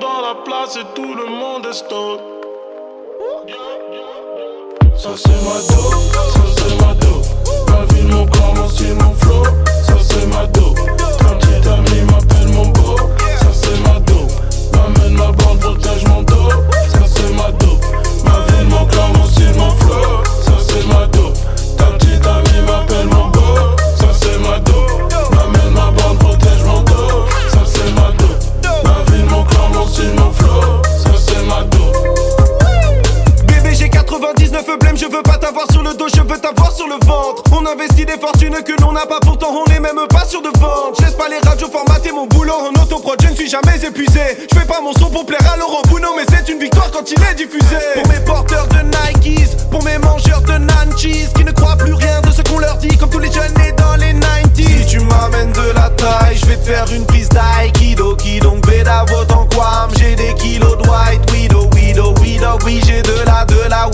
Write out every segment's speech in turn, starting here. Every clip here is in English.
Dans la place et tout le monde est stone. Ça c'est ma dope, ça c'est ma dope. Ma ville, mon corps, mon style, mon flow. Ça c'est ma dope. Ta petite amie m'appelle mon beau. Ça c'est ma dope. M'amène ma bande, protège mon dos. Ça c'est ma dope. Ma ville, mon corps, mon style, mon flow. Ça c'est ma dope. Veux t'avoir sur le ventre. On investit des fortunes que l'on n'a pas, pourtant on est même pas sûr de vendre. Je pas les radios formater mon boulot en autoprod, je ne suis jamais épuisé. Je fais pas mon son pour plaire à Laurent Bounot, mais c'est une victoire quand il est diffusé. Pour mes porteurs de Nikes, pour mes mangeurs de nanchis Qui ne croient plus rien de ce qu'on leur dit, comme tous les jeunes nés dans les 90s Si tu m'amènes de la taille, je vais te faire une prise d'aïkido Qui donc bédavo en quoi J'ai des kilos de white widow, widow, widow Oui j'ai de la, de la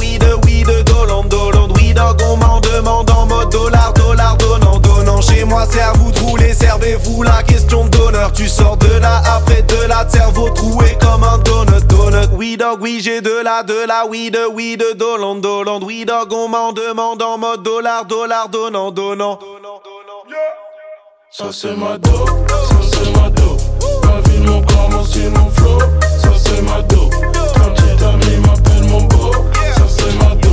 doland, doland Oui dog on m'en demande en mode dollar, dollar, donnant, donnant Chez moi c'est à vous de rouler, servez-vous la question de donneur Tu sors de là, après de là, cerveau troué comme un donut, donut Oui dog, oui j'ai de la, de la weed, weed, doland, doland Oui dog on m'en demande en mode dollar, dollar, donnant, donnant Ça c'est ma dope, ça c'est ma dope. Ma ville, mon corps, mon style, mon flow. Ça c'est ma dope. Ta petite amie m'appelle mon beau. Ça c'est ma.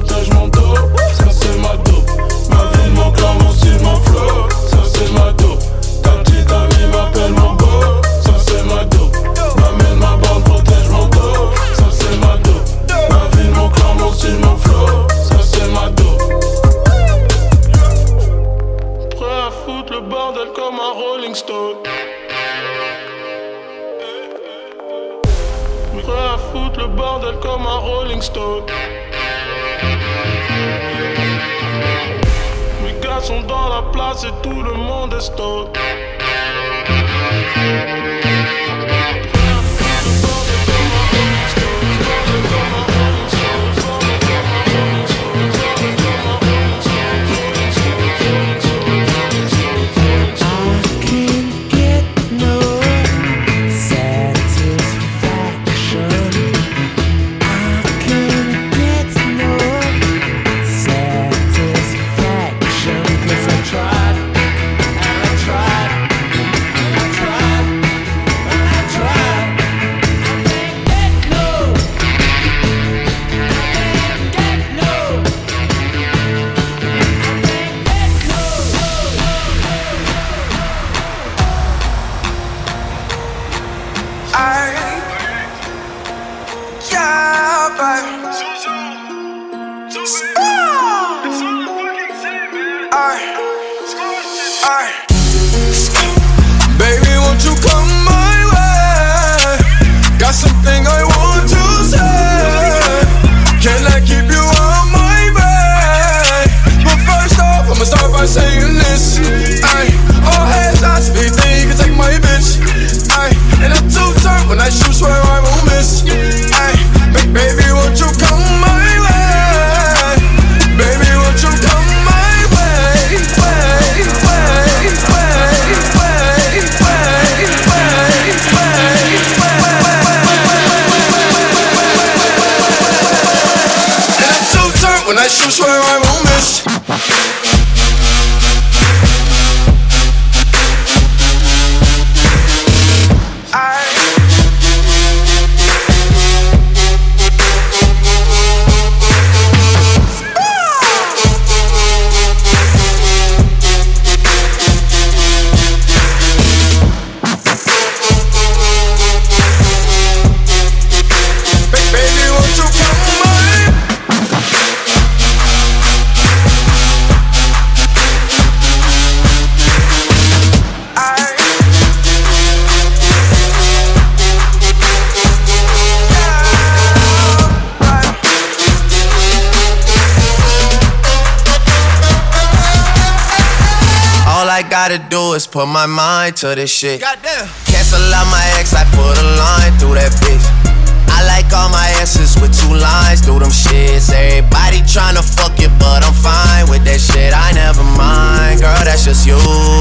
Ma mon dos. Ça c'est ma dope. Ma ville, mon corps, mon style, mon flow. Ça c'est ma dope. Ta petite amie m'appelle mon beau. Ça c'est ma dope. M'amène ma bande, protège mon dos. Ça c'est ma dope. Ma ville, mon corps, mon style, mon flow. Ça c'est ma dope. Prêt à foutre le bordel comme un Rolling Stone. Prêt à foutre le bordel comme un Rolling Stone. Sont dans la place et tout le monde est stone. This shit. Goddamn. Cancel out my ex, I put a line through that bitch. I like all my asses with two lines through them shits. Everybody tryna fuck you, but I'm fine with that shit. I never mind, girl, that's just you.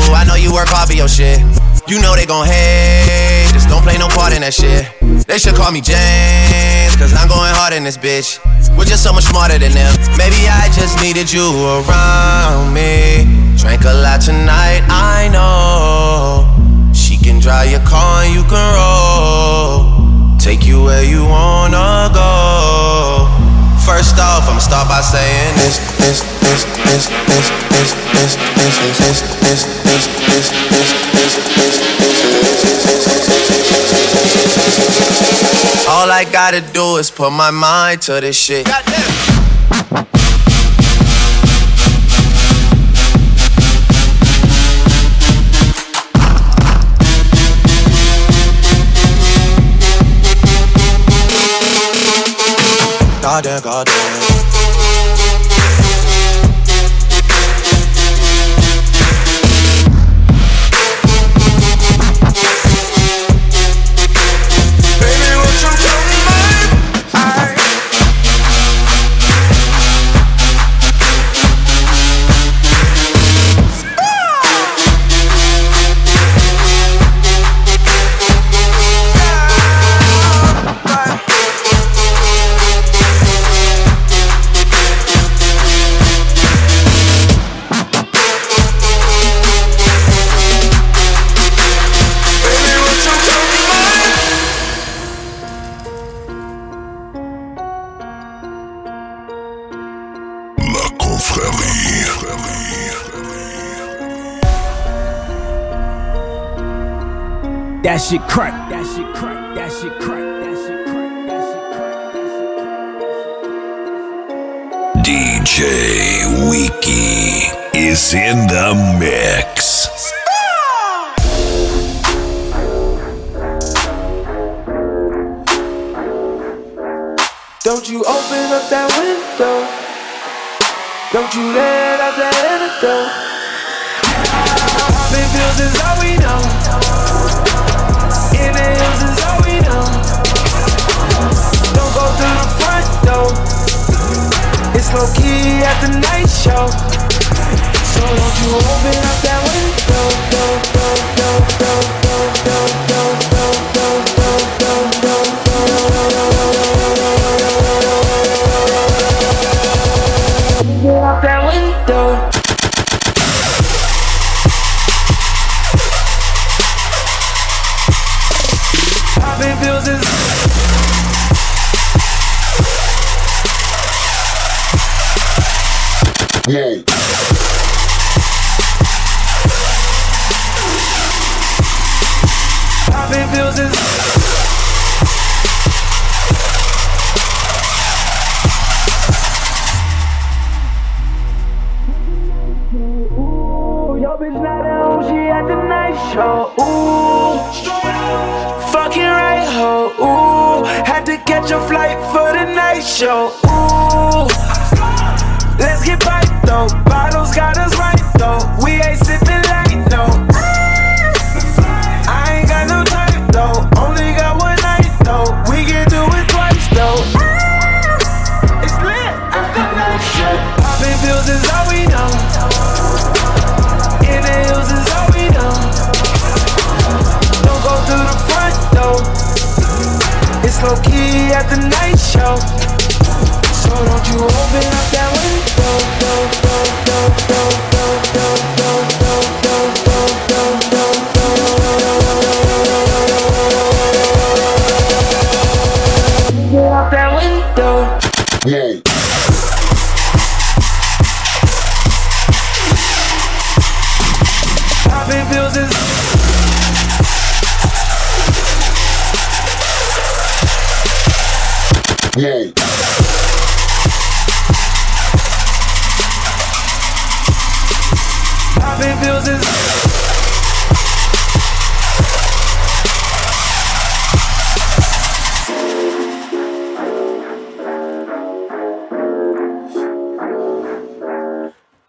I know you work hard for your shit. You know they gon' hate, just don't play no part in that shit. They should call me James, cause I'm going hard in this bitch. We're just so much smarter than them. Maybe I just needed you around me. Drank a lot tonight, I know. Can drive your car and you can roll. Take you where you wanna go. First off, I'ma start by saying this, this, this, this, this, this, this, this, this, this, this, this, this, this, All I gotta do is put my mind to this shit. Goddamn. Garden, garden goddamn, goddamn. That shit crack. That shit crack. That shit crack. That shit crack. That shit crack. DJ Wiki is in the mix. Don't you open up that window. Don't you let out that antidote. Popping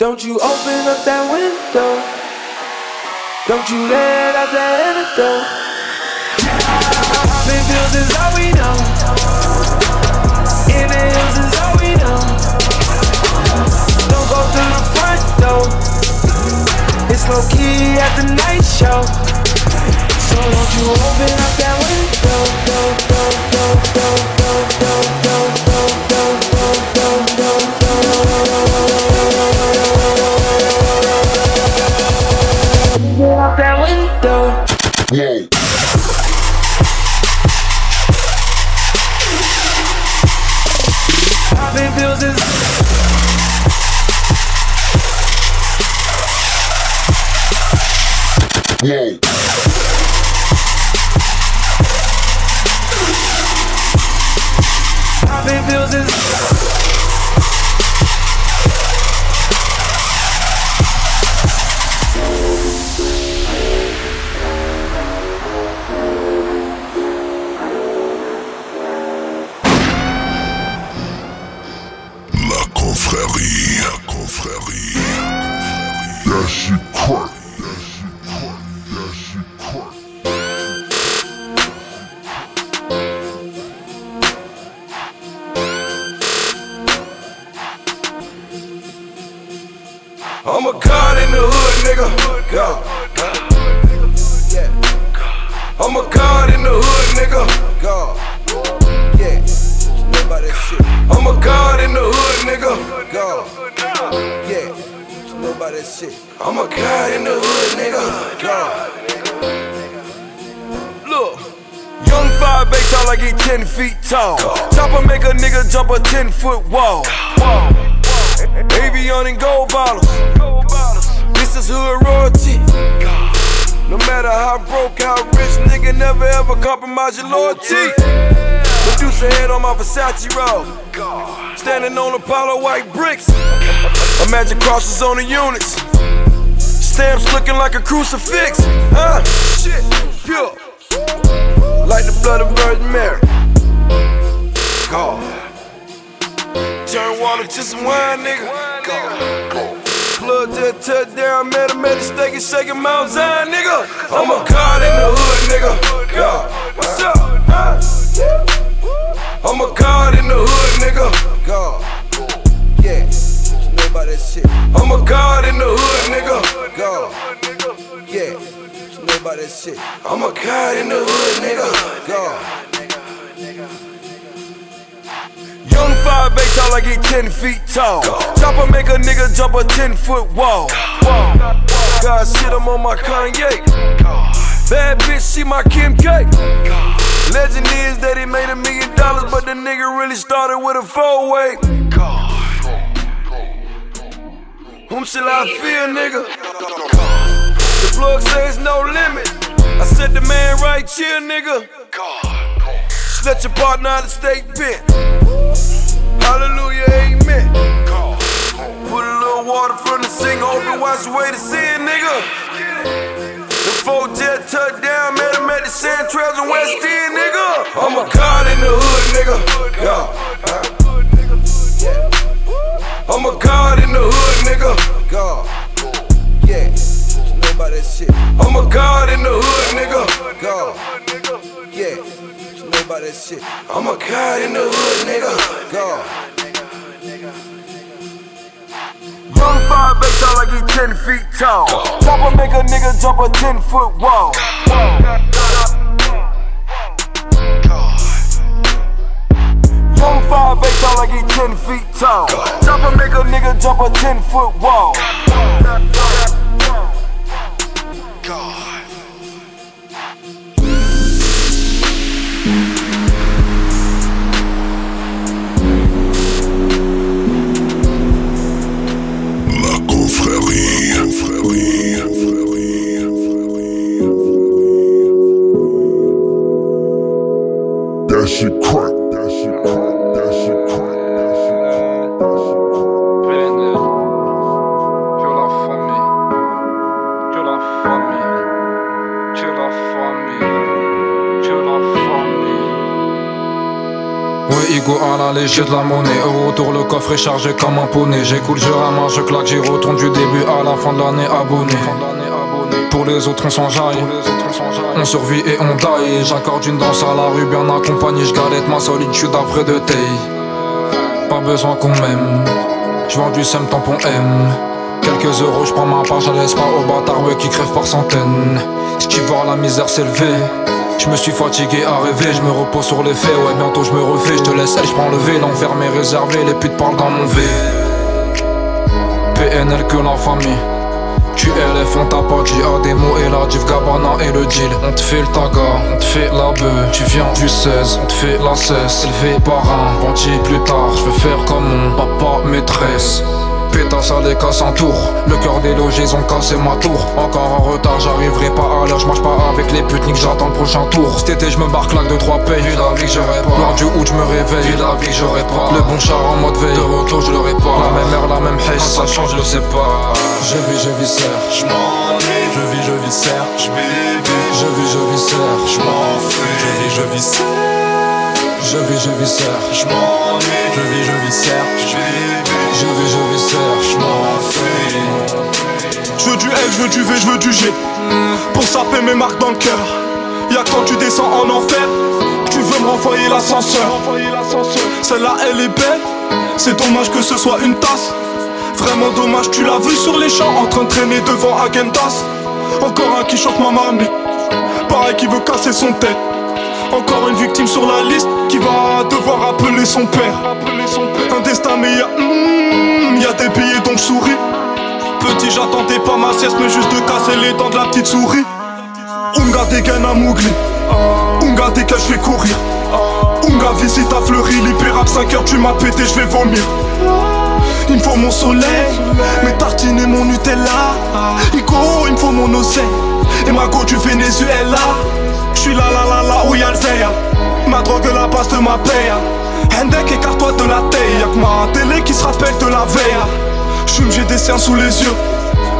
Don't you open up that window. Don't you let out that antidote. Popping pills is all we know. In the hills is all we know. Don't go through the front door. It's low key at the night show. So don't you open up that window. Do, do, do, do, On the units. Stamps looking like a crucifix. Huh? Shit, pure. Like the blood of Virgin Mary. God. Turn water to some wine, nigga. God. Plug that touchdown, met him at the steak and shaking Mount Zion, nigga. I'm a god in the hood, nigga. Yeah. What's up? Huh? I'm a god in the hood, nigga. God. Yeah. About that shit. I'm a god in the hood, nigga. God. Yeah. You know about that shit. I'm a god in the hood, nigga. God. Young 5'8 tall like he 10 feet tall. Chopper make a nigga jump a 10 foot wall. God shit, I'm on my Kanye. Bad bitch, she my Kim K. Legend is that he made a million dollars, but the nigga really started with a four way. Whom shall I feel, nigga? The plug says no limit. I said the man right here, nigga. Just let your partner out of state bent. Hallelujah, amen. Put a little water from the sink, hope it wash away the sin, nigga. nigga. The four jet touchdown, met him at the Sand Trails in West End, nigga. I'm a god in the hood, nigga. Yeah. I'm a god in the hood, nigga. God. Yeah. You know about that shit. I'm a god in the hood, nigga. God. Yeah. You know about that shit. I'm a god in the hood, nigga. God. Young five eight tall like he ten feet tall. Chopper make a nigga jump a ten foot wall. Five eight tall like he ten feet tall. Chopper make a nigga jump a ten foot wall. La confrérie, confrérie, confrérie. That shit crack, Léger de la monnaie. Au retour, le coffre est chargé comme un poney. J'écoute, je ramasse, je claque, j'y retourne du début à la fin de l'année abonné. Pour les autres, on s'enjaille. On survit et on die. J'accorde une danse à la rue, bien accompagné. Je galette ma solitude après de thé. Pas besoin qu'on m'aime. Je vends du sem tampon M. Quelques euros, je prends ma part, je la laisse pas aux bâtards qui crèvent par centaines. J'kiffe voir la misère s'élever. Je me suis fatigué à rêver, je me repose sur les faits, ouais bientôt je me refais, je te laisse, je prends le V, l'enfer m'est réservé, les putes parlent dans mon V. PNL que la famille. QLF on t'a pas dit à des mots et la div Gabana et le deal. On te fait le taga, on te fait la bœuf. Tu viens du 16, on te fait la cesse Élevé par un bandit plus tard Je veux faire comme mon papa maîtresse Pétasse à les casse en tour. Le cœur des logis ont cassé ma tour. Encore en retard j'arriverai pas à l'heure. Je marche pas avec les putes ni que j'attends le prochain tour. Cet été je me barre claque de trois pays Vu la vie que j'aurais pas. Loin du août je me réveille. Vu la vie que j'aurais pas. Le bon char en mode veille. De retour je l'aurais pas. La même heure la même haisse Ça change je le sais pas. Je vis je vis serre Je Je vis je vis serre Je Je vis je vis serre Je m'enfuis Je vis je vis serre je vis, je vis serre, je m'ennuie Je vis, je vis serre, je Je vis, je vis serre, je m'enfuis Je veux du L, je veux du V, je veux du G. Pour saper mes marques dans le cœur. Y'a quand tu descends en enfer. Tu veux me renvoyer l'ascenseur. Celle-là elle est belle. C'est dommage que ce soit une tasse. Vraiment dommage tu l'as vu sur les champs En train de traîner devant Agendas. Encore un qui chante ma marmite Pareil qui veut casser son tête encore une victime sur la liste qui va devoir appeler son père. Un destin, mais y'a mm, y a des billets donc je souris. Petit, j'attendais pas ma sieste, mais juste de casser les dents de la petite souris. Unga dégaine à Mougli. Unga dégaine, je vais courir. Unga visite à Fleury, libérable 5 heures, tu m'as pété, je vais vomir. Il me faut mon soleil, mes tartines et mon Nutella. Ico, il me faut mon oseille et ma go du Venezuela. J'suis là, là, là, là où y'a le. Ma drogue, la base de ma paye. Hendek, écarte-toi de la taille. Y'a que ma télé qui se rappelle de la veille. J'fume, j'ai des siens sous les yeux.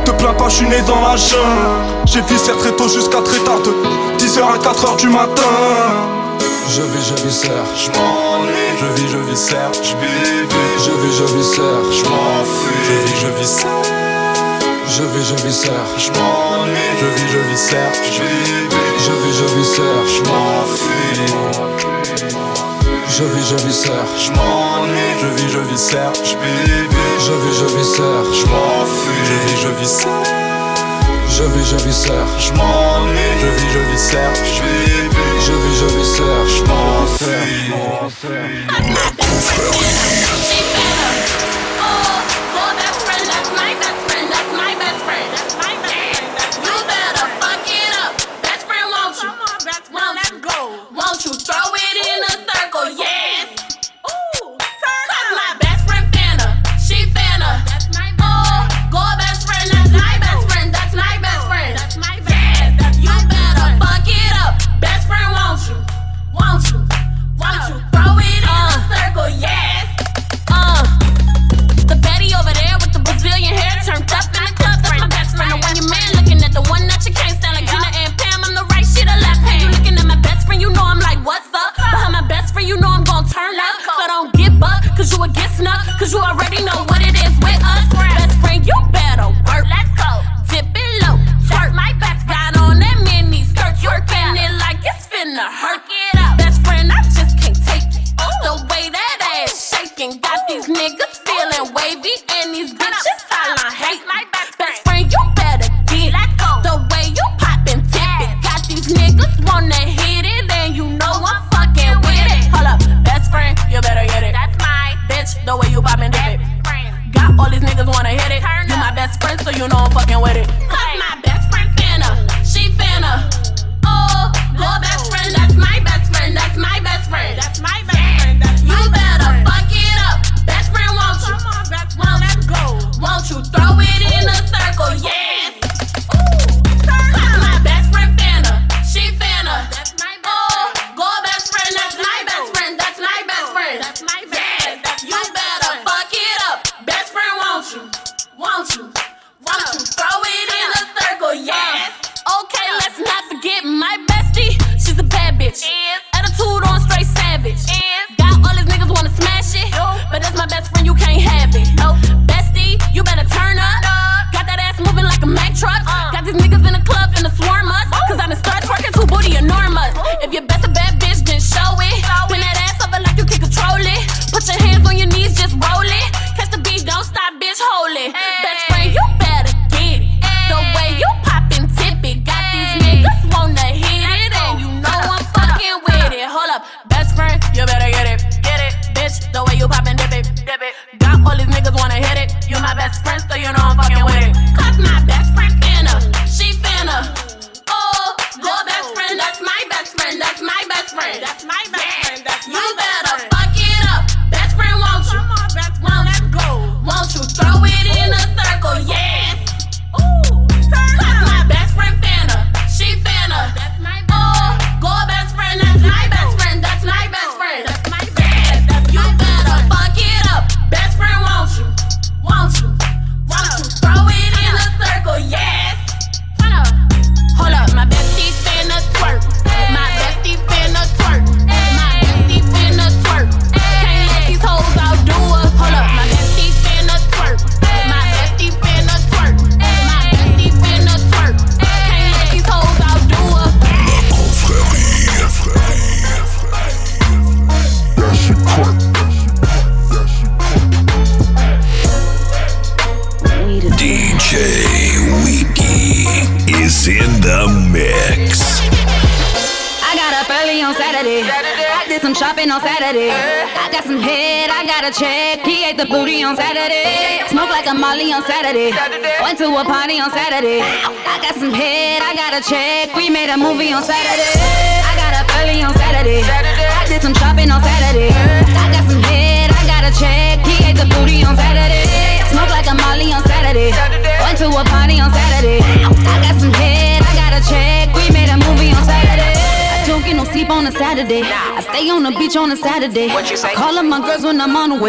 Te plains pas, j'suis né dans la jungle. J'ai viscère très tôt jusqu'à très tard, de 10h à 4h du matin. Je vis, je vis serre, je m'ennuie Je vis, je vis serre, je vis, je vis, je vis serre, je m'enfuis Je vis, je vis serre je vis, je vis serre, je m'ennuie Je vis, je vis serre, je vis, je vis, je vis serre, je m'enfuis Je vis, je vis serre, je m'ennuie Je vis, je vis serre, je vis, je vis, je vis serre, je m'enfuis Je vis, je vis serre je vis, je vis serre, je m'ennuie Je vis, je vis serre, je vis, je vis, je vis serre, je m'enfuis against nuts, cause you already know what it is with us. Best friend, you better.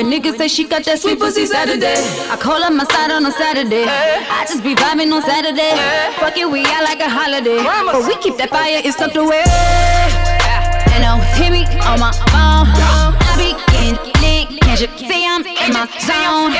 Niggas say she got that sweet pussy Saturday. I call up my side on a Saturday. I just be vibing on Saturday. Fuck it, we out like a holiday. But we keep that fire, it's tucked away. And don't hit me on my phone. I be getting lit. Can't you see I'm in my zone?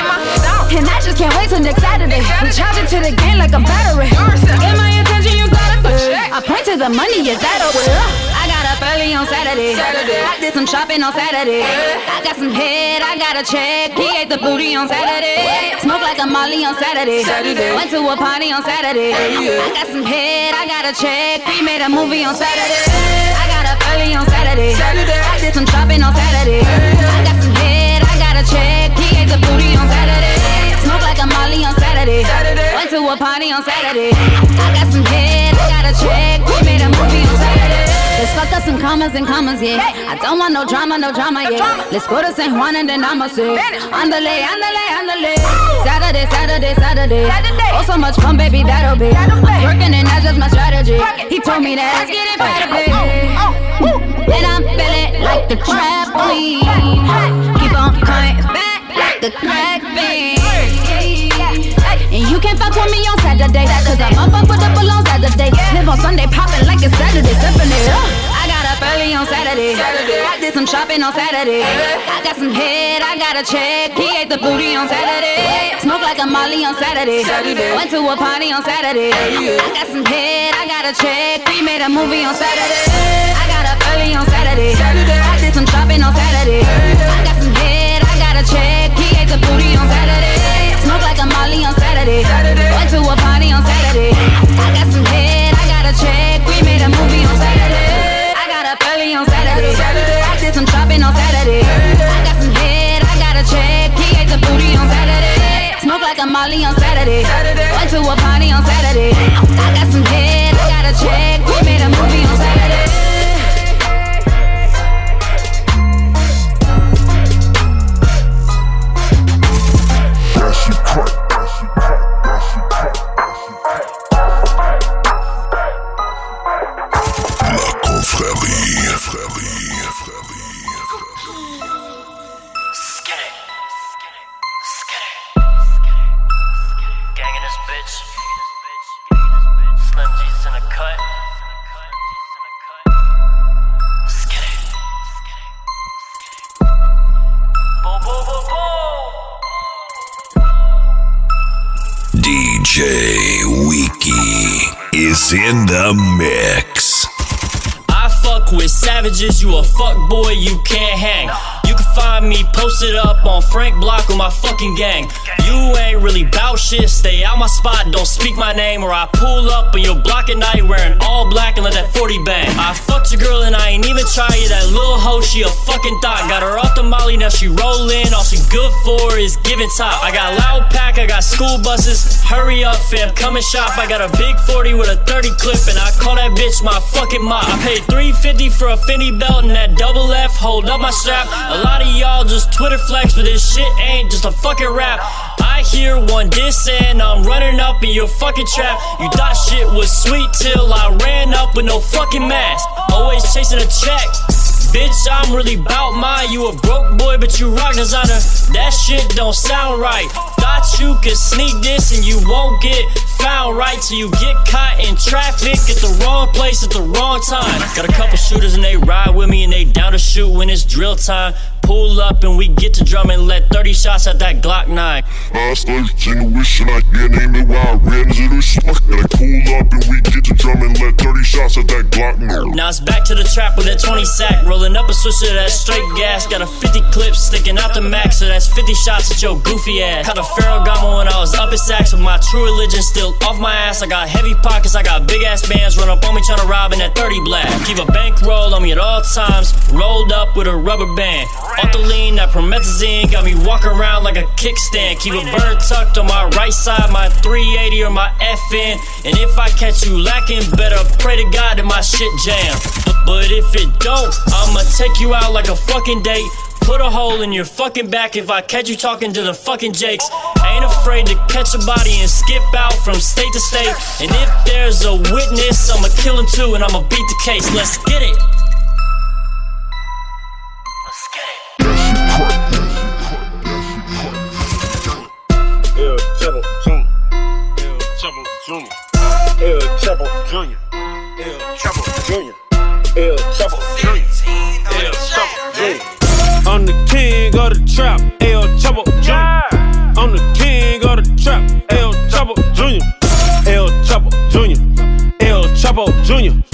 And I just can't wait till next Saturday. We charge it to the game like a battery. Get my attention, you got it. I point to the money, is that over? Up early on Saturday. Saturday. I did some shopping on Saturday. I got some head, I got a check. He ate the booty on Saturday. Smoke like a molly on Saturday. Saturday. Went to a party on Saturday. I got some head, I got a check. We made a movie on Saturday. I got up early on Saturday. Saturday. I did some shopping on Saturday. I got some head, I got a check. He ate the booty on Saturday. Smoke like a molly on Saturday. Saturday. Went to a party on Saturday. I got some head, I got a check. We made a movie on Saturday. Let's fuck up some commas and commas, yeah. I don't want no drama, no drama, yeah. Let's go to San Juan and then I'ma say, Andale, andale, andale. Saturday, Saturday, Saturday. Oh, so much fun, baby, that'll be. I'm working and that's just my strategy. He told me that. Let's get it better, baby. And I'm feeling like the trampoline. Keep on coming back like the crack beat. You can't fuck with me on Saturday. Cause I'm up up with the on Saturday. Live on Sunday, popping like it's Saturday. Stepping it up. I got up early on Saturday. I did some shopping on Saturday. I got some head, I got a check. He ate the booty on Saturday. Smoke like a molly on Saturday. Went to a party on Saturday. I got some head, I got a check. We made a movie on Saturday. I got up early on Saturday. I did some shopping on Saturday. I got some head, I got a check. He ate the booty Molly on Saturday. Saturday. Went to a party on Saturday. I got some head, I got a check. We made a movie on Saturday. I got a belly on Saturday. Saturday. I did some shopping on Saturday. I got some head, I got a check. He ate the booty on Saturday. Smoke like a Molly on Saturday. Saturday. Went to a party on Saturday. I got some up on Frank Block with my fucking gang. You ain't really bout shit, stay out my spot, don't speak my name, or I pull up on your block at night wearing all black and let that 40 bang. I fucked your girl and I ain't even try you, that little hoe, she a fucking thought. Got her off the molly, now she rollin', all she good for is giving top. I got loud pack, I got school buses, hurry up fam, come and shop. I got a big 40 with a 30 clip, and I call that bitch my fucking mop. I paid 350 for a Fendi belt and that double F, hold up my strap. A lot of y'all just Twitter flex, but this shit ain't just a fucking rap. I hear one diss and I'm running up in your fucking trap. You thought shit was sweet till I ran up with no fucking mask. Always chasing a check. Bitch, I'm really bout mine. You a broke boy, but you rock designer. That shit don't sound right. Thought you could sneak this and you won't get found right till you get caught in traffic at the wrong place at the wrong time. Got a couple shooters and they ride with me and they down to shoot when it's drill time. Pull up and we get to drum and let 30 shots at that Glock 9. I started wishing I get name it while I ran into the smoke. And I pull up and we get to drum and let 30 shots at that Glock 9. Now it's back to the trap with that 20 sack. Rolling up a switch of that straight gas. Got a 50 clip sticking out the max, so that's 50 shots at your goofy ass. Caught a Ferragamo when I was up at Saks with my true religion still off my ass. I got heavy pockets, I got big ass bands. Run up on me trying to rob in that 30 black. Keep a bankroll on me at all times. Rolled up with a rubber band. Off the lean, that promethazine got me walking around like a kickstand. Keep a bird tucked on my right side, my 380 or my FN. And if I catch you lacking, better pray to God that my shit jam. But if it don't, I'ma take you out like a fucking date. Put a hole in your fucking back if I catch you talking to the fucking Jakes. Ain't afraid to catch a body and skip out from state to state. And if there's a witness, I'ma kill him too and I'ma beat the case. Let's get it. Chapo Jr. El Chapo Jr. El Chapo Jr. El Chapo Jr. I'm the king of the trap, El Chapo Jr. I'm the king of the trap, El Chapo Jr. El Chapo Jr. El Chapo Jr.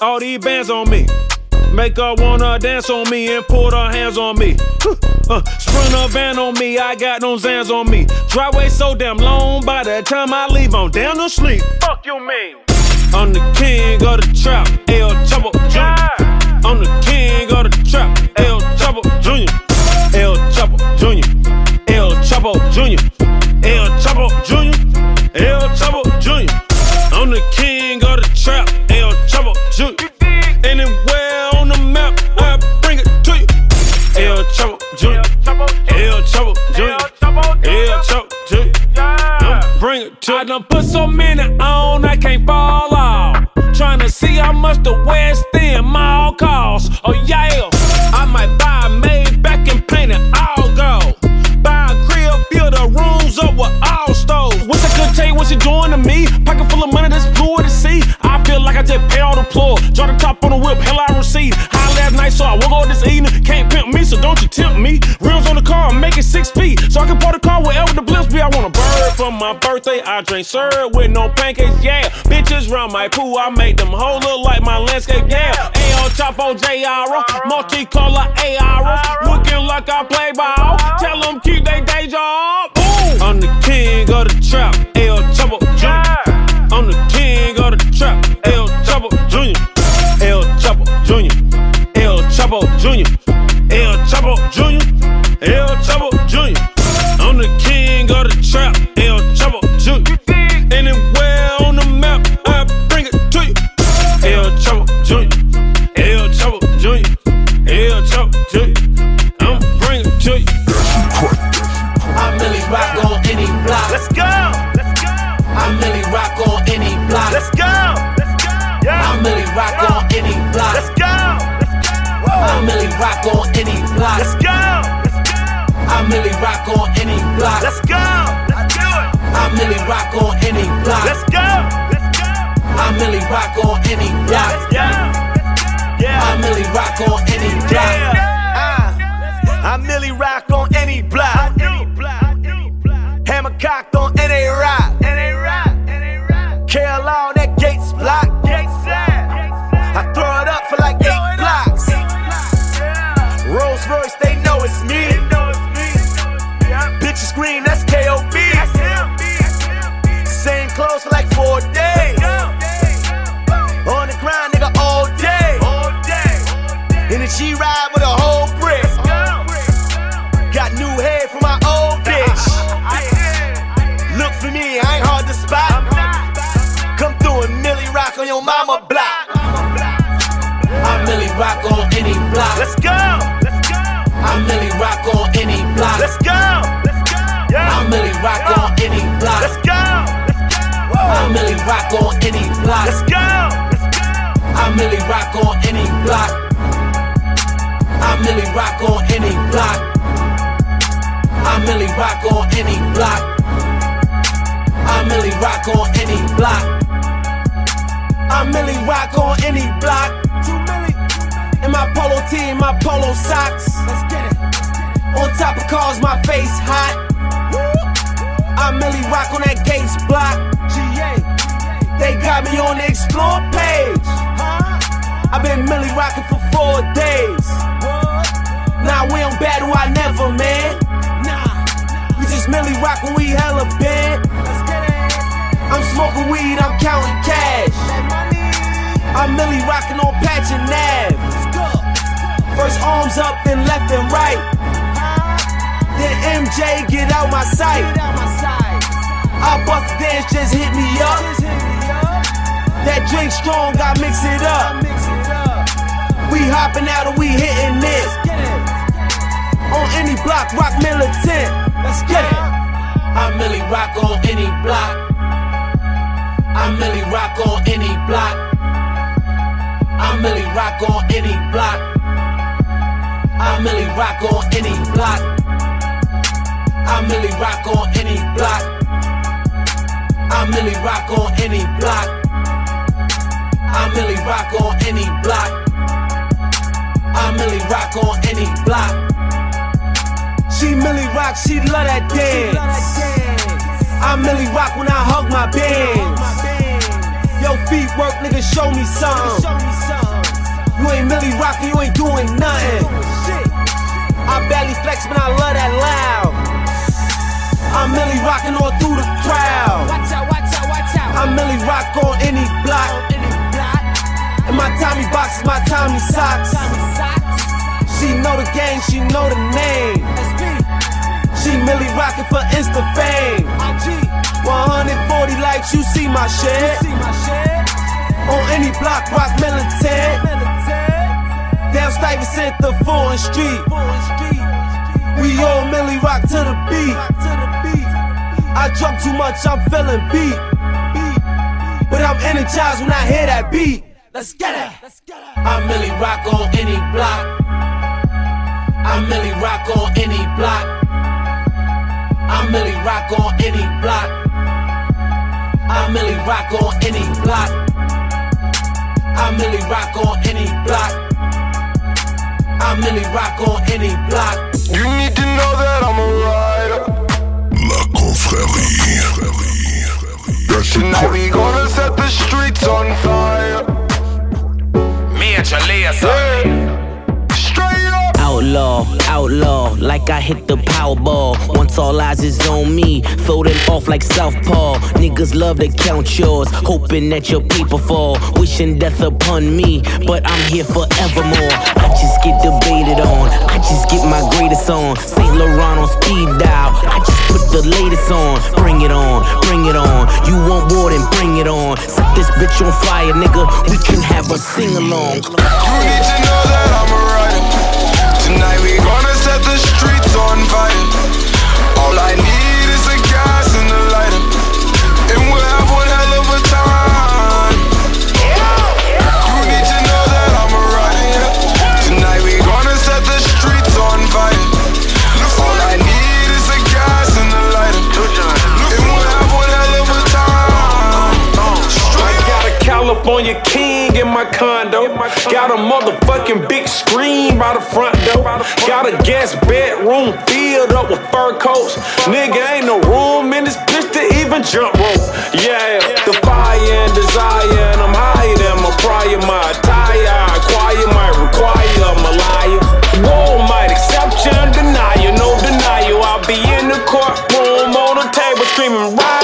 All these bands on me. Make her wanna dance on me and put her hands on me. Uh, sprint a van on me, I got no Xans on me. Driveway so damn long, by the time I leave, I'm down to sleep. Fuck you mean? I'm the king of the trap, El Chapo Jr. I'm the king of the trap, El Chapo Jr. El Chapo Jr. El Chapo Jr. El Chapo Jr. El Chapo El Chapo Jr. El Chapo Jr. I'm bring it to. I done put so many on, I can't fall off. Tryna see how much the West End mall costs. I drink syrup with no pancakes, yeah. Bitches run my pool, I make them whole look like my landscape, yeah. El Chapo JR, multicolor AR, looking like I play ball. Tell them keep they day job. Boom. I'm the king of the trap, block. Let's go. I'm Milly Rock on any block. Let's go. Let's do it. I'm Milly Rock on any block. Let's go. Let's go. I'm Milly Rock on any block. Let's go. Yeah. I'm Milly Rock on any block. Uh, I'm Milly Rock on any block. Hammer cocked on NA Rock. Block. Let's go. Let's go. I'm Milly Rock on any block. Let's go. Let's go. Yeah. I'm Milly Rock on any block. Let's go. Let's go. I'm Milly Rock on any block. Let's go. Let's go. Rock on any block. I'm Milly Rock on any block. I'm Milly Rock on any block. I'm Milly Rock on any block. I'm Milly Rock on any block. In my polo tee, and my polo socks. Let's get it. On top of cars, my face hot. I'm Milly Rock on that Gates block. GA. They got me on the explore page. I've been Milly rocking for four days. Nah, we don't battle, I never, man. Nah, we just Milly rockin', we hella bad. I'm smoking weed, I'm counting cash. I'm Milly rocking on Patch and Nav. First arms up, then left and right. Then MJ get out my sight. I bust the dance, just hit me up. That drink strong, I mix it up. We hopping out and we hitting this. On any block, rock militant. Let's get it. I'm Milly Rock on any block. I'm Milly Rock on any block. I'm Milly Rock on any block. I'm Milly Rock on any block. I'm Milly Rock on any block. I'm Milly Rock on any block. I'm Milly Rock on any block. I'm Milly Rock on any block. She Milly Rock, she love that dance. I'm Milly Rock when I hug my bands. Yo, feet work, nigga, show me something. You ain't Milly Rock, you ain't doing nothing. I barely flex, but I love that loud. I'm Milly rocking all through the crowd. Watch out, watch out, watch out. I'm Milly Rock on any block. And my Tommy box is my Tommy socks. She know the game, she know the name. She Millie rocking for Insta fame. 140 likes, you see my shit. On any block, rock militant. Down Stuyvesant, the Fulton Street. We all Milly rock to the beat. I drunk too much, I'm feeling beat. But I'm energized when I hear that beat. Let's get it. I'm Milly Rock on any block. I'm Milly Rock on any block. I'm Milly Rock on any block. I'm Milly Rock on any block. I really rock on any block. I really rock on any block. You need to know that I'm a rider. La confrérie. Tonight we gonna set the streets on fire. Major Lazer. Straight up. Outlaw, outlaw, like I hit the Powerball. Once all eyes is on me, throw them off like Southpaw. Niggas love to count yours, hoping that your paper fall. Wishing death upon me, but I'm here forevermore. I just get debated on, I just get my greatest on. Saint Laurent on speed dial, I just put the latest on. Bring it on, bring it on. You want war, then bring it on. Set this bitch on fire, nigga. We can have a sing along. You need to know that I'm a rider. Tonight we gonna set the streets on fire. All I need is a gas and a lighter, and we'll have one hell of a time. You need to know that I'm a rider. Tonight we gonna set the streets on fire. All I need is a gas and a lighter, and we'll have one hell of a time. I got a California king in my condo. Got a motherfucking big screen by the front door. Got a guest bedroom filled up with fur coats. Nigga, ain't no room in this bitch to even jump rope. Yeah, the fire and desire, and I'm higher than my prior. My attire, acquire might require a liar. War might and deny you, no denial. I'll be in the courtroom on the table screaming, right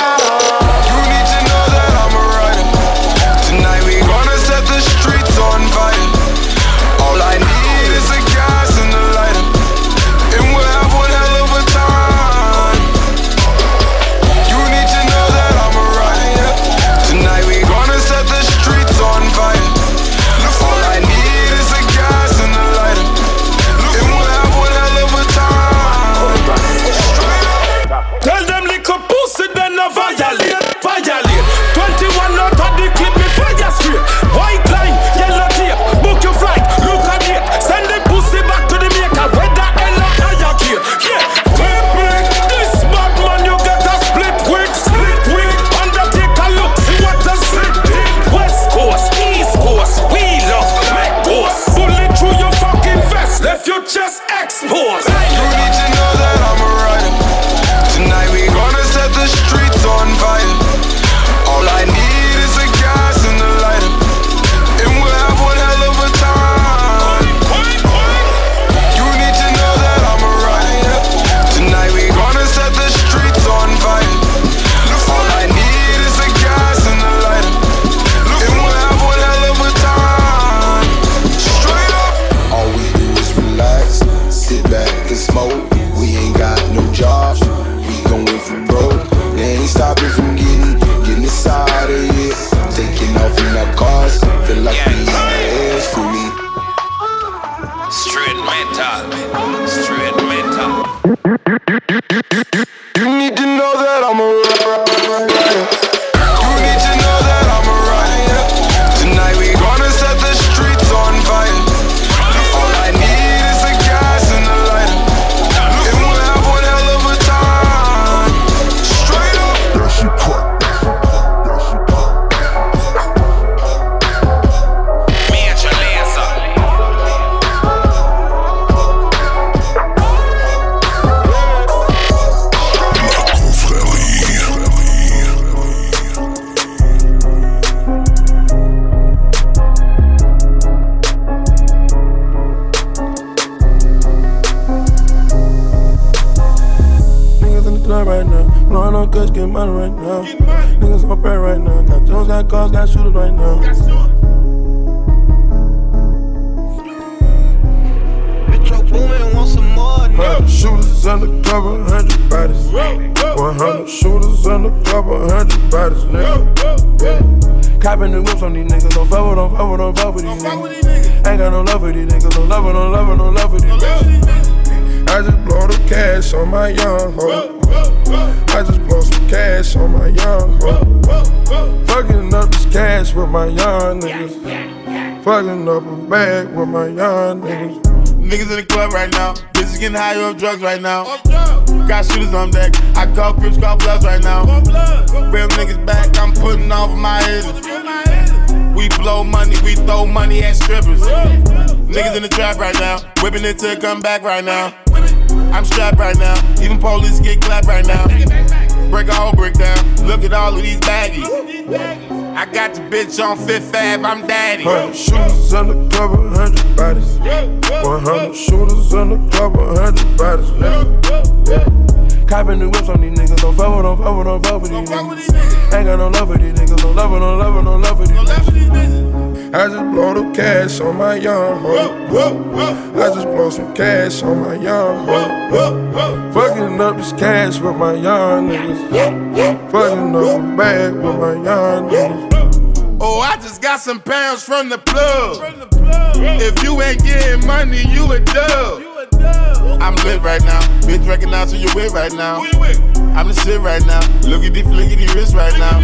hundred shooters undercover, hundred bodies, nigga. Copping the whips on these niggas. Don't fuck with, don't fuck with, don't fuck with these niggas. Ain't got no love for these niggas. No love, no love, no love for these niggas. I just blow the cash on my young hoe. I just blow some cash on my young hoe. Fucking up this cash with my young niggas. Fucking up a bag with my young niggas. Niggas in the club right now. Bitches getting high off drugs right now. Got shooters on deck. I call Crips, call Bloods right now. Real niggas back. I'm putting off my haters. We blow money, we throw money at strippers. Niggas in the trap right now, whipping it till to come back right now. I'm strapped right now, even police get clapped right now. Break a whole brick down, look at all of these baggies. I got the bitch on Fifth Ave, I'm daddy. Hundred shooters undercover, hundred bodies. One hundred shooters undercover, hundred bodies. Yeah. Copping the whips on these niggas, don't fuck with, don't fuck with, don't fuck with these niggas. Ain't got no love for these niggas, no love, no love, no love for these niggas. I just blow the cash on my young hoe. I just blow some cash on my young hoe. Fucking up this cash with my young niggas. Fucking up a bag with my young niggas. Oh, oh, I just got some pounds from the plug. If you ain't getting money, you a dub. I'm lit right now. Bitch recognize who you with right now. I'm the shit right now. Look at the flick at the wrist right now.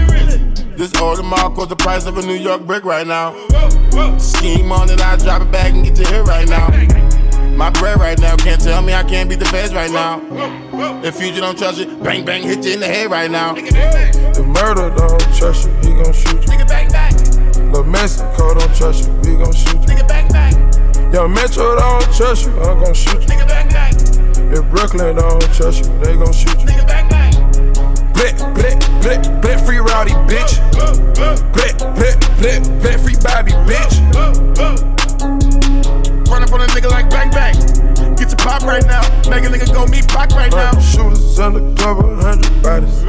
This Audemars cost the price of a New York brick right now. Scheme on it, I drop it back and get to here right now. My bread right now, can't tell me I can't beat the feds right now. If Future don't trust you, bang bang hit you in the head right now. The murder don't trust you, he gon' shoot you. Nigga bang bang. The Mexico don't trust you, we gon' shoot you. Nigga bang bang. Yo, Metro don't trust you, I'm gon' shoot you. Nigga bang bang. If Brooklyn don't trust you, they gon' shoot you. Nigga bang bang. Blit, blit, blit, blit, free rowdy, bitch. Blit, blit, blit, blit, free Bobby, bitch. Run up on a nigga like bang bang. Get your pop right now. Make a nigga go meet Pac right now. Shooters undercover, hundred bodies.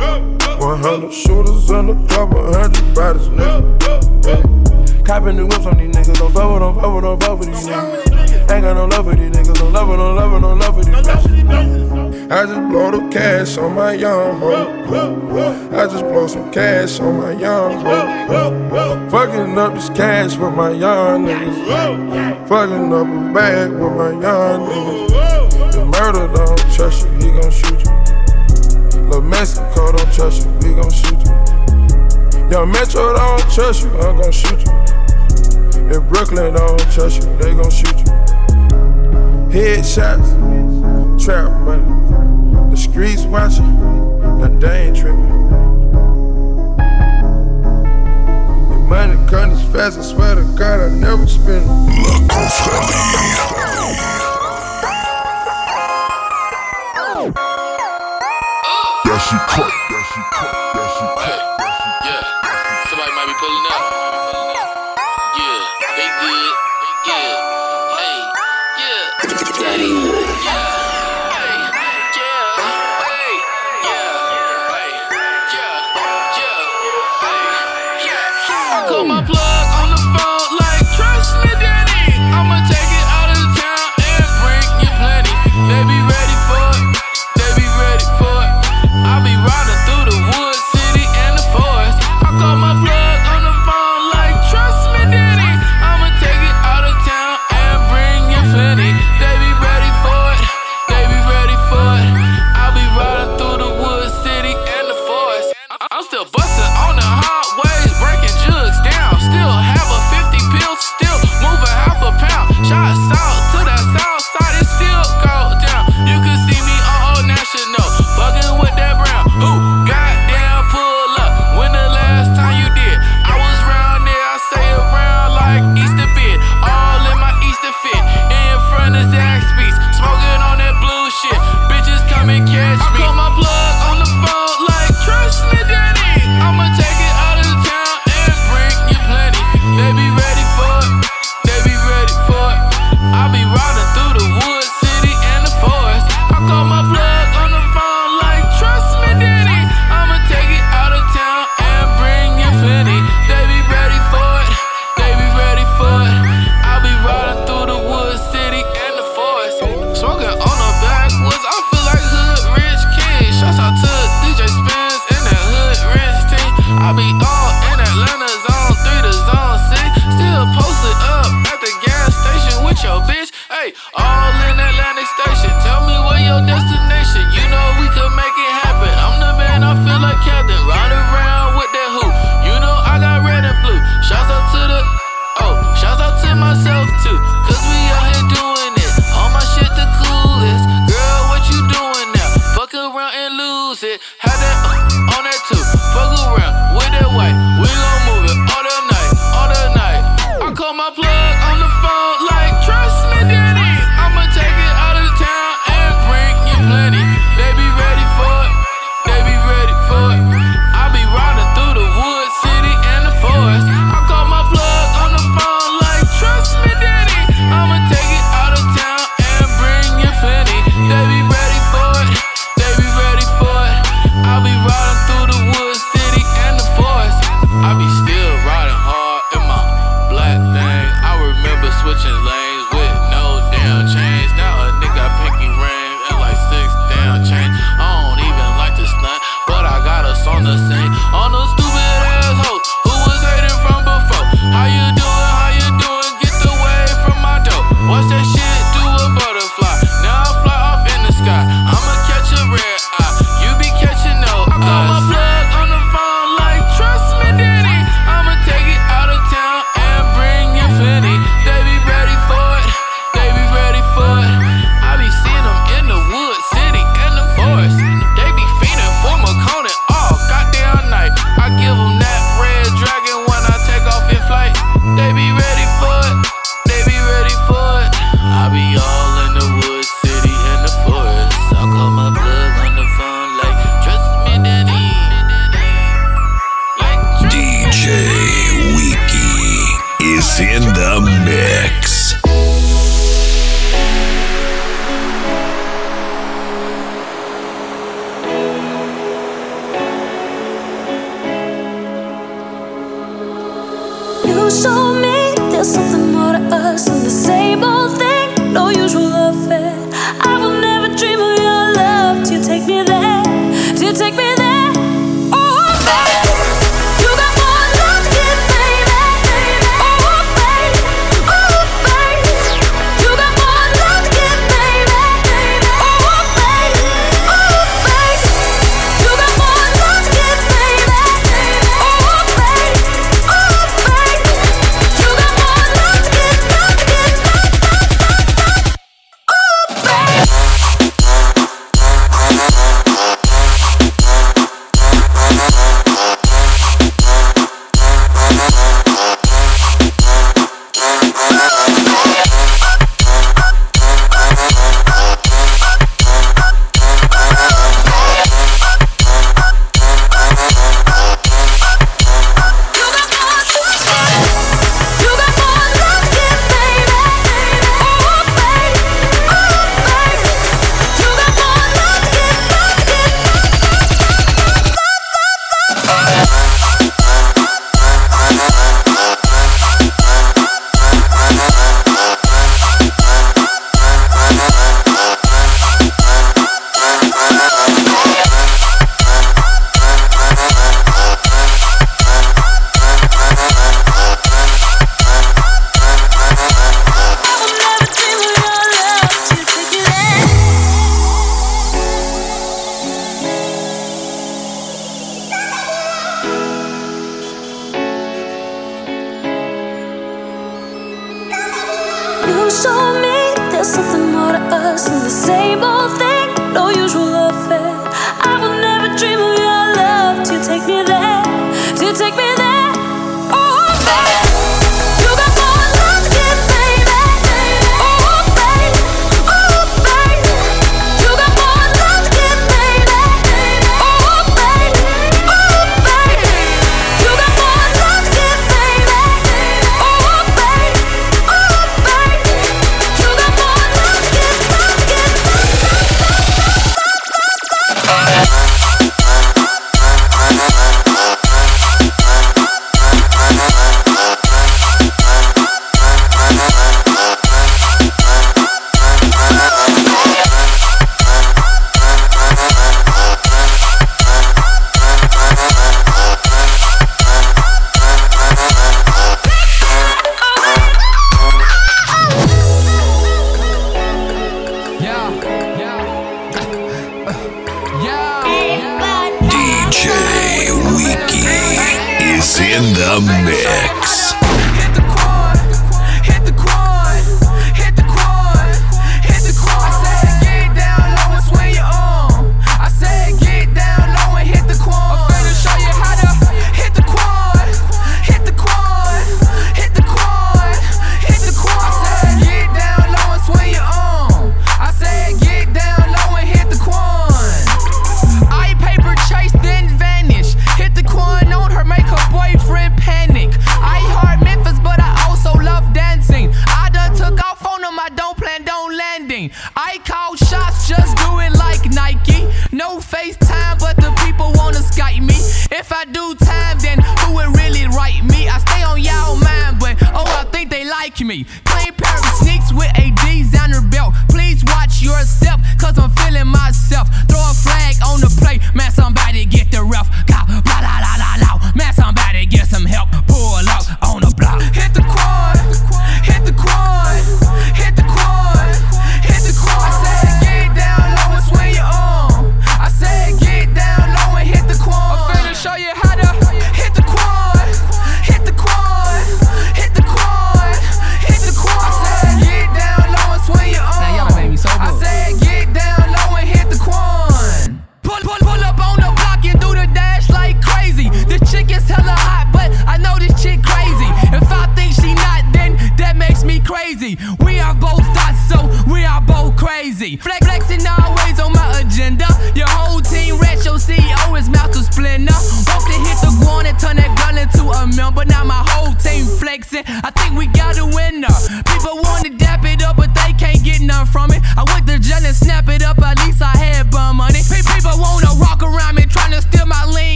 One hundred shooters undercover, hundred bodies, nigga. Copping the whips on these niggas, don't fuck with, don't fuck with, don't fuck with these niggas. Ain't got no love for these niggas, no love, no love, no love for these niggas. I just blow the cash on my young hoe. I just blow some cash on my young hoe. Fucking up this cash with my young niggas. Fucking up a bag with my young niggas. The murder don't trust you, he gon' shoot you. Lil Mexico don't trust you, we gon' shoot you. Yo, Metro don't trust you, I'm gon' shoot you. If Brooklyn don't trust you, they gon' shoot you. Headshots, trap money. The streets watching, that they ain't tripping. If money comes fast, I swear to God, I never spend it. Shit cut, that shit cut,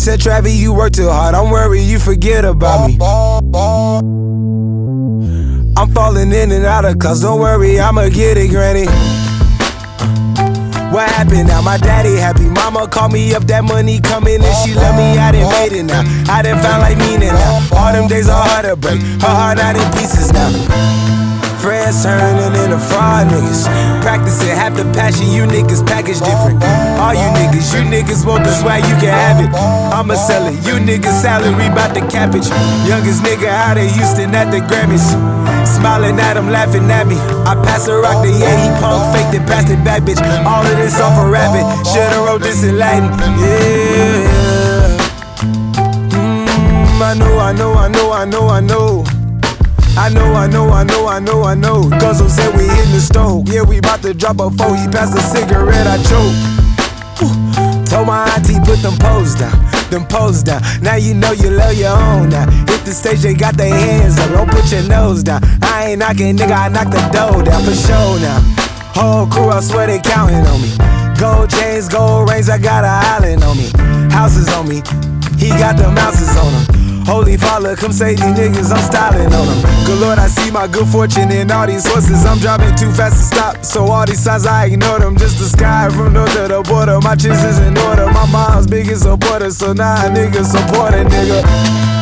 said, Travis, you work too hard. Don't worry, you forget about me. I'm falling in and out of class, don't worry, I'ma get it, granny. What happened now? My daddy happy. Mama called me up, that money coming and she love me. I done made it now. I done found like meaning now. All them days are hard to break. Her heart out in pieces now. Friends turning into fraud niggas. Practicing half the passion, you niggas package different. All you niggas, you niggas want the swag, you can have it. I'ma sell it. You niggas salary bout the cabbage. Youngest nigga out of Houston at the Grammys. Smiling at him, laughing at me. I pass a rock to yeah, he punk faked it, passed it back, bitch. All of this off a rabbit. Shoulda wrote this in Latin. Yeah. Mm, I know, I know, I know, I know, I know. I know, I know, I know, I know, I know. Guzzle said we in the stove. Yeah, we bout to drop a four. He passed a cigarette, I choke. Told my auntie put them poles down, them poles down. Now you know you love your own now. Hit the stage, they got their hands up. Don't put your nose down. I ain't knocking, nigga, I knock the door down for sure now. Whole crew, I swear they counting on me. Gold chains, gold rings, I got an island on me. Houses on me, he got the mouses on him. Holy father, come save these niggas, I'm styling on them. Good lord, I see my good fortune in all these horses. I'm driving too fast to stop, so all these signs I ignore them. Just the sky from north to the border, my chips is in order. My mom's biggest supporter, so now nah, nigga support a nigga.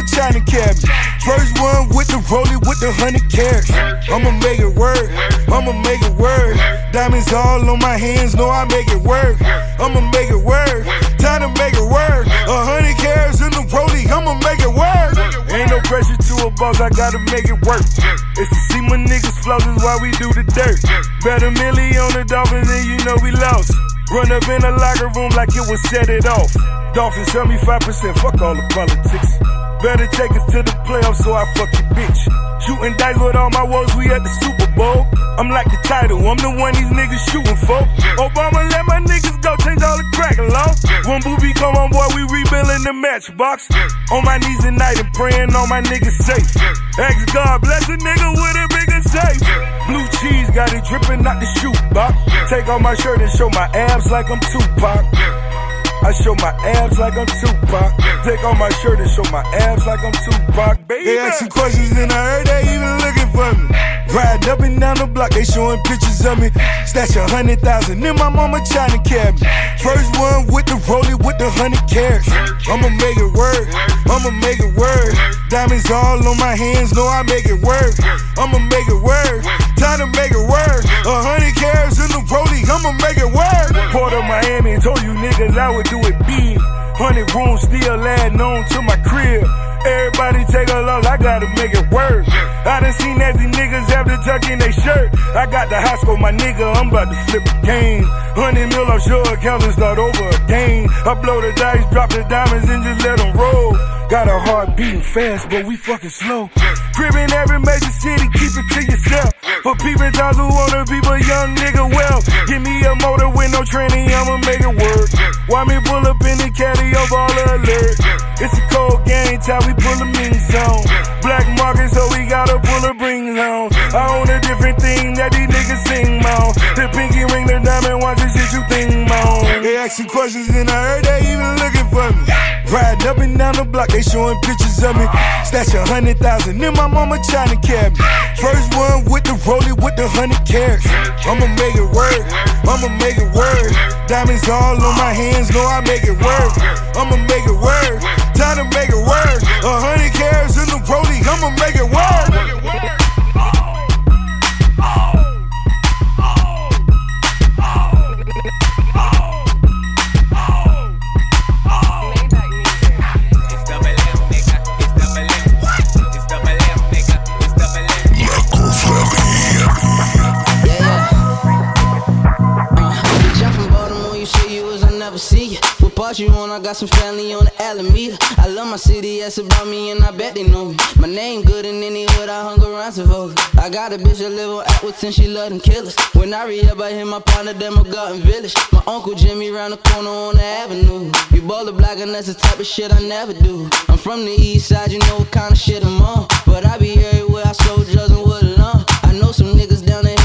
Mama China cabinet. First one with the rollie with the hundred carats. I'ma make it work. I'ma make it work. Diamonds all on my hands, know I make it work. I'ma make it work. Time to make it work. A hundred carats in the rollie, I'ma make it work. Ain't no pressure to a boss, I gotta make it work. It's to see my niggas float is why we do the dirt. Bet a milli on the Dolphins and you know we lost. Run up in the locker room like it was set it off. Dolphins 75%, fuck all the politics. Better take us to the playoffs so I fuck your bitch. Shooting dice with all my woes, we at the Super Bowl. I'm like the title, I'm the one these niggas shooting for. Obama let my niggas go, change all the crack law. When Booby come on boy, we rebuilding the matchbox. On my knees at night and praying all my niggas safe. Ask God bless a nigga with a bigger safe. Blue cheese got it dripping out the shoe box. Take off my shirt and show my abs like I'm Tupac. I show my abs like I'm Tupac. Take off my shirt and show my abs like I'm Tupac, baby. They asking questions and I heard they even looking for me. Riding up and down the block, they showing pictures of me. Stash a hundred thousand in my mama China cabinet. First one with the rollie with the hundred carats. I'ma make it work. I'ma make it work. Diamonds all on my hands, know I make it work. I'ma make it work. Time to make it work. A hundred carats in the rollie, I'ma make it work. Port of Miami told you niggas I would do it big. Hundred rooms still adding on to my crib. Everybody take a look, I gotta make it work. I done seen nasty niggas have to tuck in their shirt. I got the high school, my nigga, I'm about to flip the game. Hundred mil off your account and start over again. I blow the dice, drop the diamonds and just let them roll. Got a heart beating fast, but we fucking slow. Crib in every major city, keep it to yourself. For people times who wanna be a young nigga well. Give me a motor with no training, I'ma make it work. Why me pull up in the caddy of all alert? It's a cold game, time we pull a mean song. Black market, so we gotta pull a rings on. I own a different thing that these niggas sing on. The pinky ring, the diamond watch, the shit you think on. They asking questions and I heard they even looking for me. Riding up and down the block, they showing pictures of me. Stash a hundred thousand in my mama China cabinet. First one with the rollie with the hundred carats. I'ma make it work. I'ma make it work. Diamonds all on my hands, know I make it work. I'ma make it work. Time to make it work. A hundred carats in the rollie, I'ma make it work. I got some family on the Alameda. I love my city, that's about me, and I bet they know me. My name good in any hood, I hung around Savoli. I got a bitch that live on Atwoodson, she love them killers. When I re up, I hit my partner, them a Garden Village. My uncle Jimmy round the corner on the avenue. You ball the block, and that's the type of shit I never do. I'm from the east side, you know what kind of shit I'm on. But I be everywhere, I sold drugs and wood alone. I know some niggas down the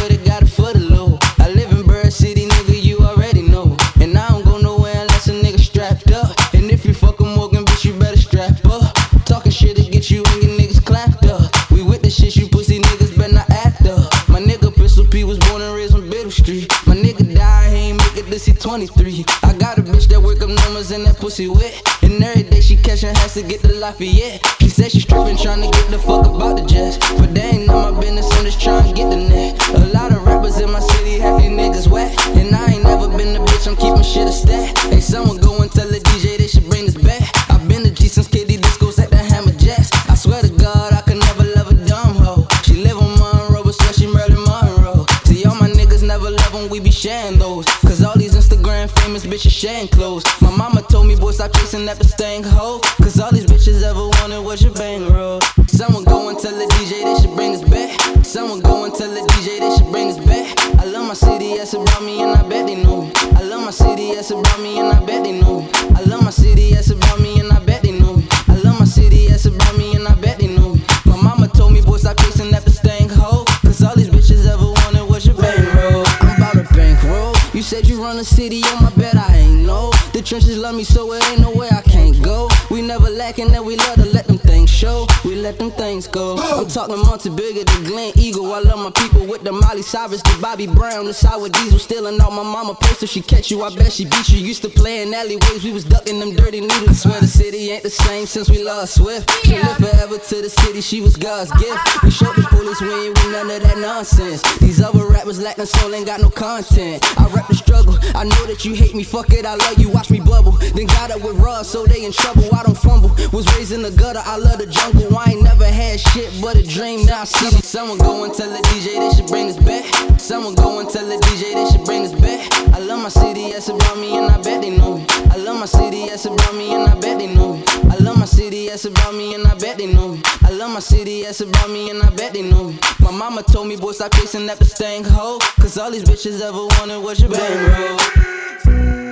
23. I got a bitch that work up numbers and that pussy wet. And every day she catchin' has to get the Lafayette. She said she strippin', to get the fuck about the jets. But they ain't none my business, I'm just tryna get the net. A lot of rappers in my city have these niggas wet. And I ain't never been the bitch, I'm keeping shit a stat. Hey, someone bitches sharing clothes. My mama told me, boy, stop chasing that stank hoe. Cause all these bitches ever wanted was your bankroll. Someone go and tell the DJ they should bring this back. Someone go and tell the DJ they should bring this back. I love my city, that's about me, and I bet they know me. I love my city, that's about me, and I bet they know me. I love my city, that's about me, and I bet they know me. I love my city, that's about me, and I bet they know me. My mama told me, boy, stop chasing that stank hoe. Cause all these bitches ever wanted was your bankroll. I'm about a bankroll. You said you run the city, on trenches love me, so it ain't no way I can't go. We never lacking and we love to let them things show. Let them things go. I'm talking Monty bigger than Glen Eagle. I love my people with the Molly Cyrus, the Bobby Brown, the sour diesel. Stealing all my mama purse she catch you. I bet she beat you. Used to play in alleyways, we was ducking them dirty needles. Swear the city ain't the same since we lost Swift. She lived forever to the city, she was God's gift. We showed the police we ain't with none of that nonsense. These other rappers lacking soul, ain't got no content. I rap the struggle. I know that you hate me, fuck it, I love you. Watch me bubble. Then got up with Russ, so they in trouble. I don't fumble. Was raised in the gutter, I love the jungle. I ain't never had shit but a dream. Now I see me. Someone go and tell the DJ they should bring this back. Someone go and tell the DJ they should bring this back. I love my city, that's about me, and I bet they know me. I love my city, that's about me, and I bet they know me. I love my city, that's about me, and I bet they know me. I love my city, that's about me, and I bet they know me. My mama told me, boy, stop chasing that stank hoe. Cause all these bitches ever wanted was your bankroll.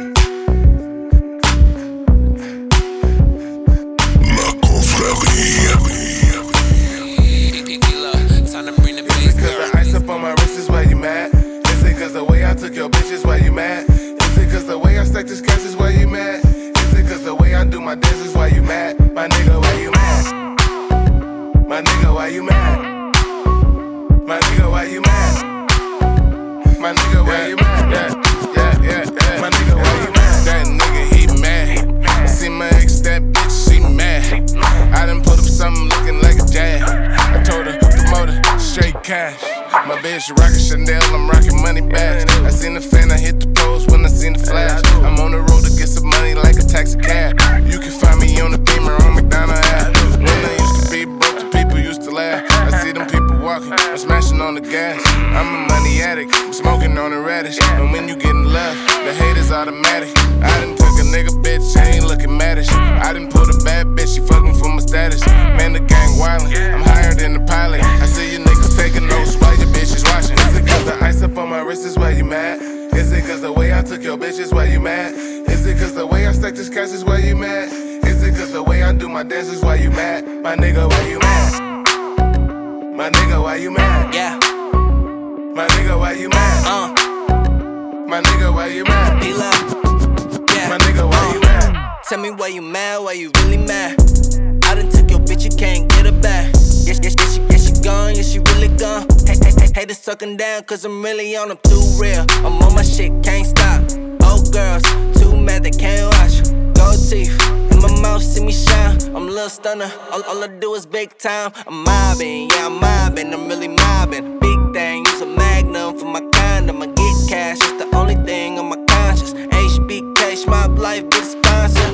Cause I'm really on them too real. I'm on my shit, can't stop. Old girls, too mad they can't watch. Gold teeth, in my mouth, see me shine. I'm a little stunner, all, all I do is big time. I'm mobbing, yeah, I'm mobbing, I'm really mobbing. Big thing, use a magnum for my kind, I'ma get cash, it's the only thing on my conscience. HBK, my Life, be sponsor.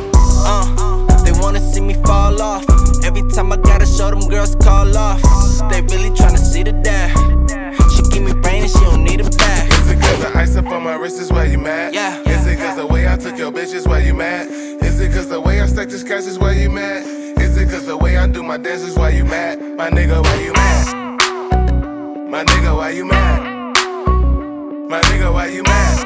Uh, they wanna see me fall off. Every time I gotta show them girls call off. They really tryna see the dad. And she don't need a back. Is it cause the ice up on my wrist is why you mad? Yeah. Is it cause the way I took your bitches why you mad? Is Is it cause the way I stack this cash is why you mad? Is it cause the way I do my dances why you mad? My nigga, why you mad? My nigga, why you mad? My nigga, why you mad?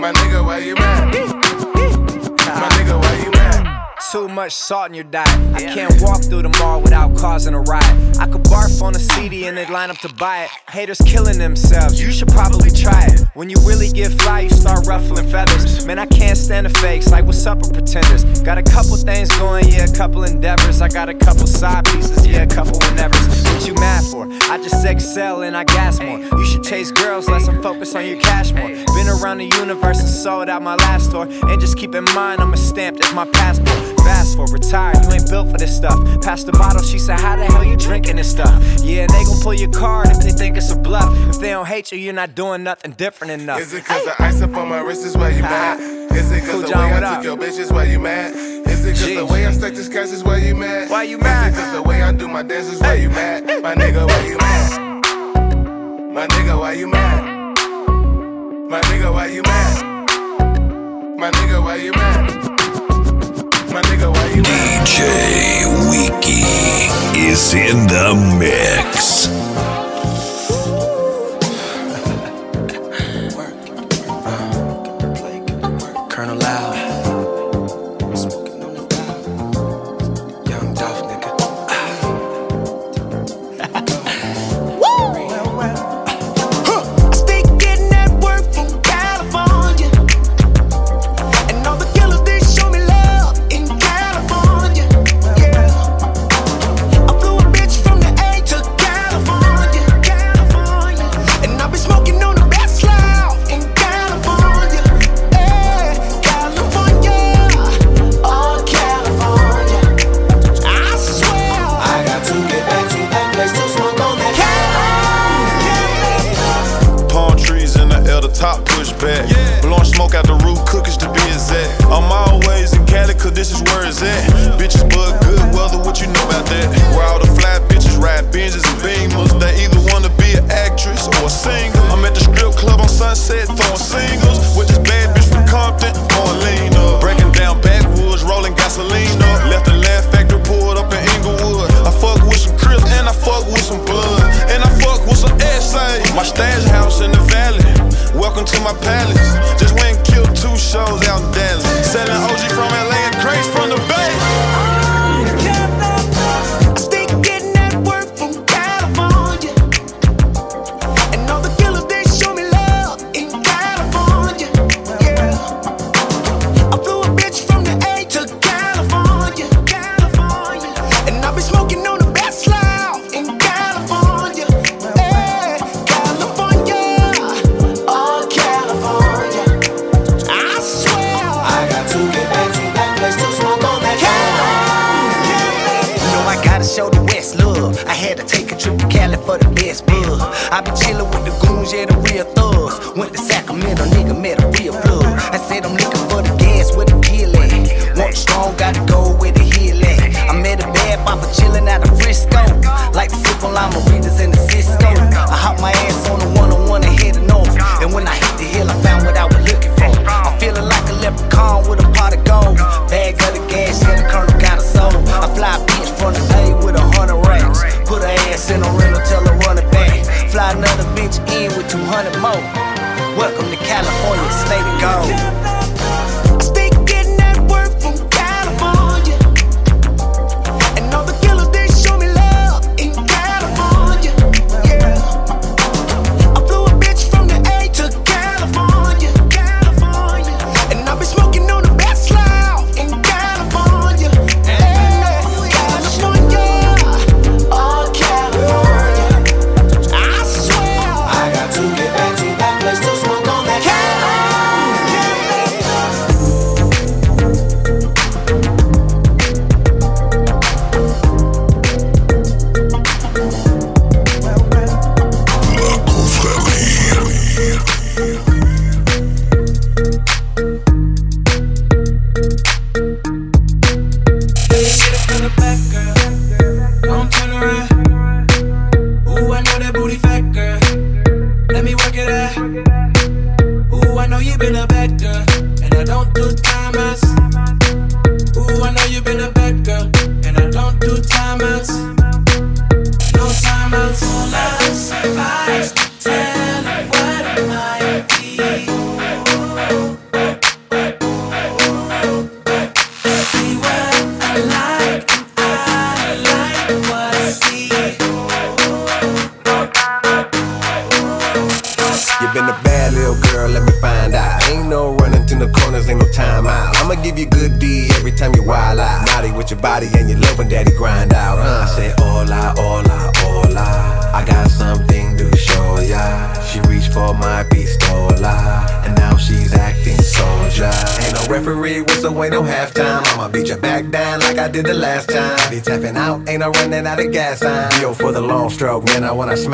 My nigga, why you mad? My nigga, why you mad? Too much salt in your diet. I can't walk through the mall without causing a riot. I could barf on a CD and they'd line up to buy it. Haters killing themselves, you should probably try it. When you really get fly, you start ruffling feathers. Man, I can't stand the fakes, like what's up with pretenders? Got a couple things going, yeah, a couple endeavors. I got a couple side pieces, yeah, a couple whatevers. What you mad for? I just excel and I gas more. You should chase girls less and focus on your cash more. Been around the universe and sold out my last tour. And just keep in mind, I'm a stamped as my passport. For retired, you ain't built for this stuff. Pass the bottle, she said, How the hell you drinking this stuff? Yeah, they gon' pull your card if they think it's a bluff. If they don't hate you, you're not doing nothing different enough. Is it cause the ice up on my wrist is why you mad? Is it cause Cool the John, way I up? took your bitch is why you mad? Is it cause the way I stack this cash is why you mad? Why you mad? Is it cause the way I do my dance is why you mad? My nigga, why you mad? My nigga, why you mad? My nigga, why you mad? My nigga, why you mad? My nigga, why you? DJ Wiki is in the mix.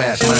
I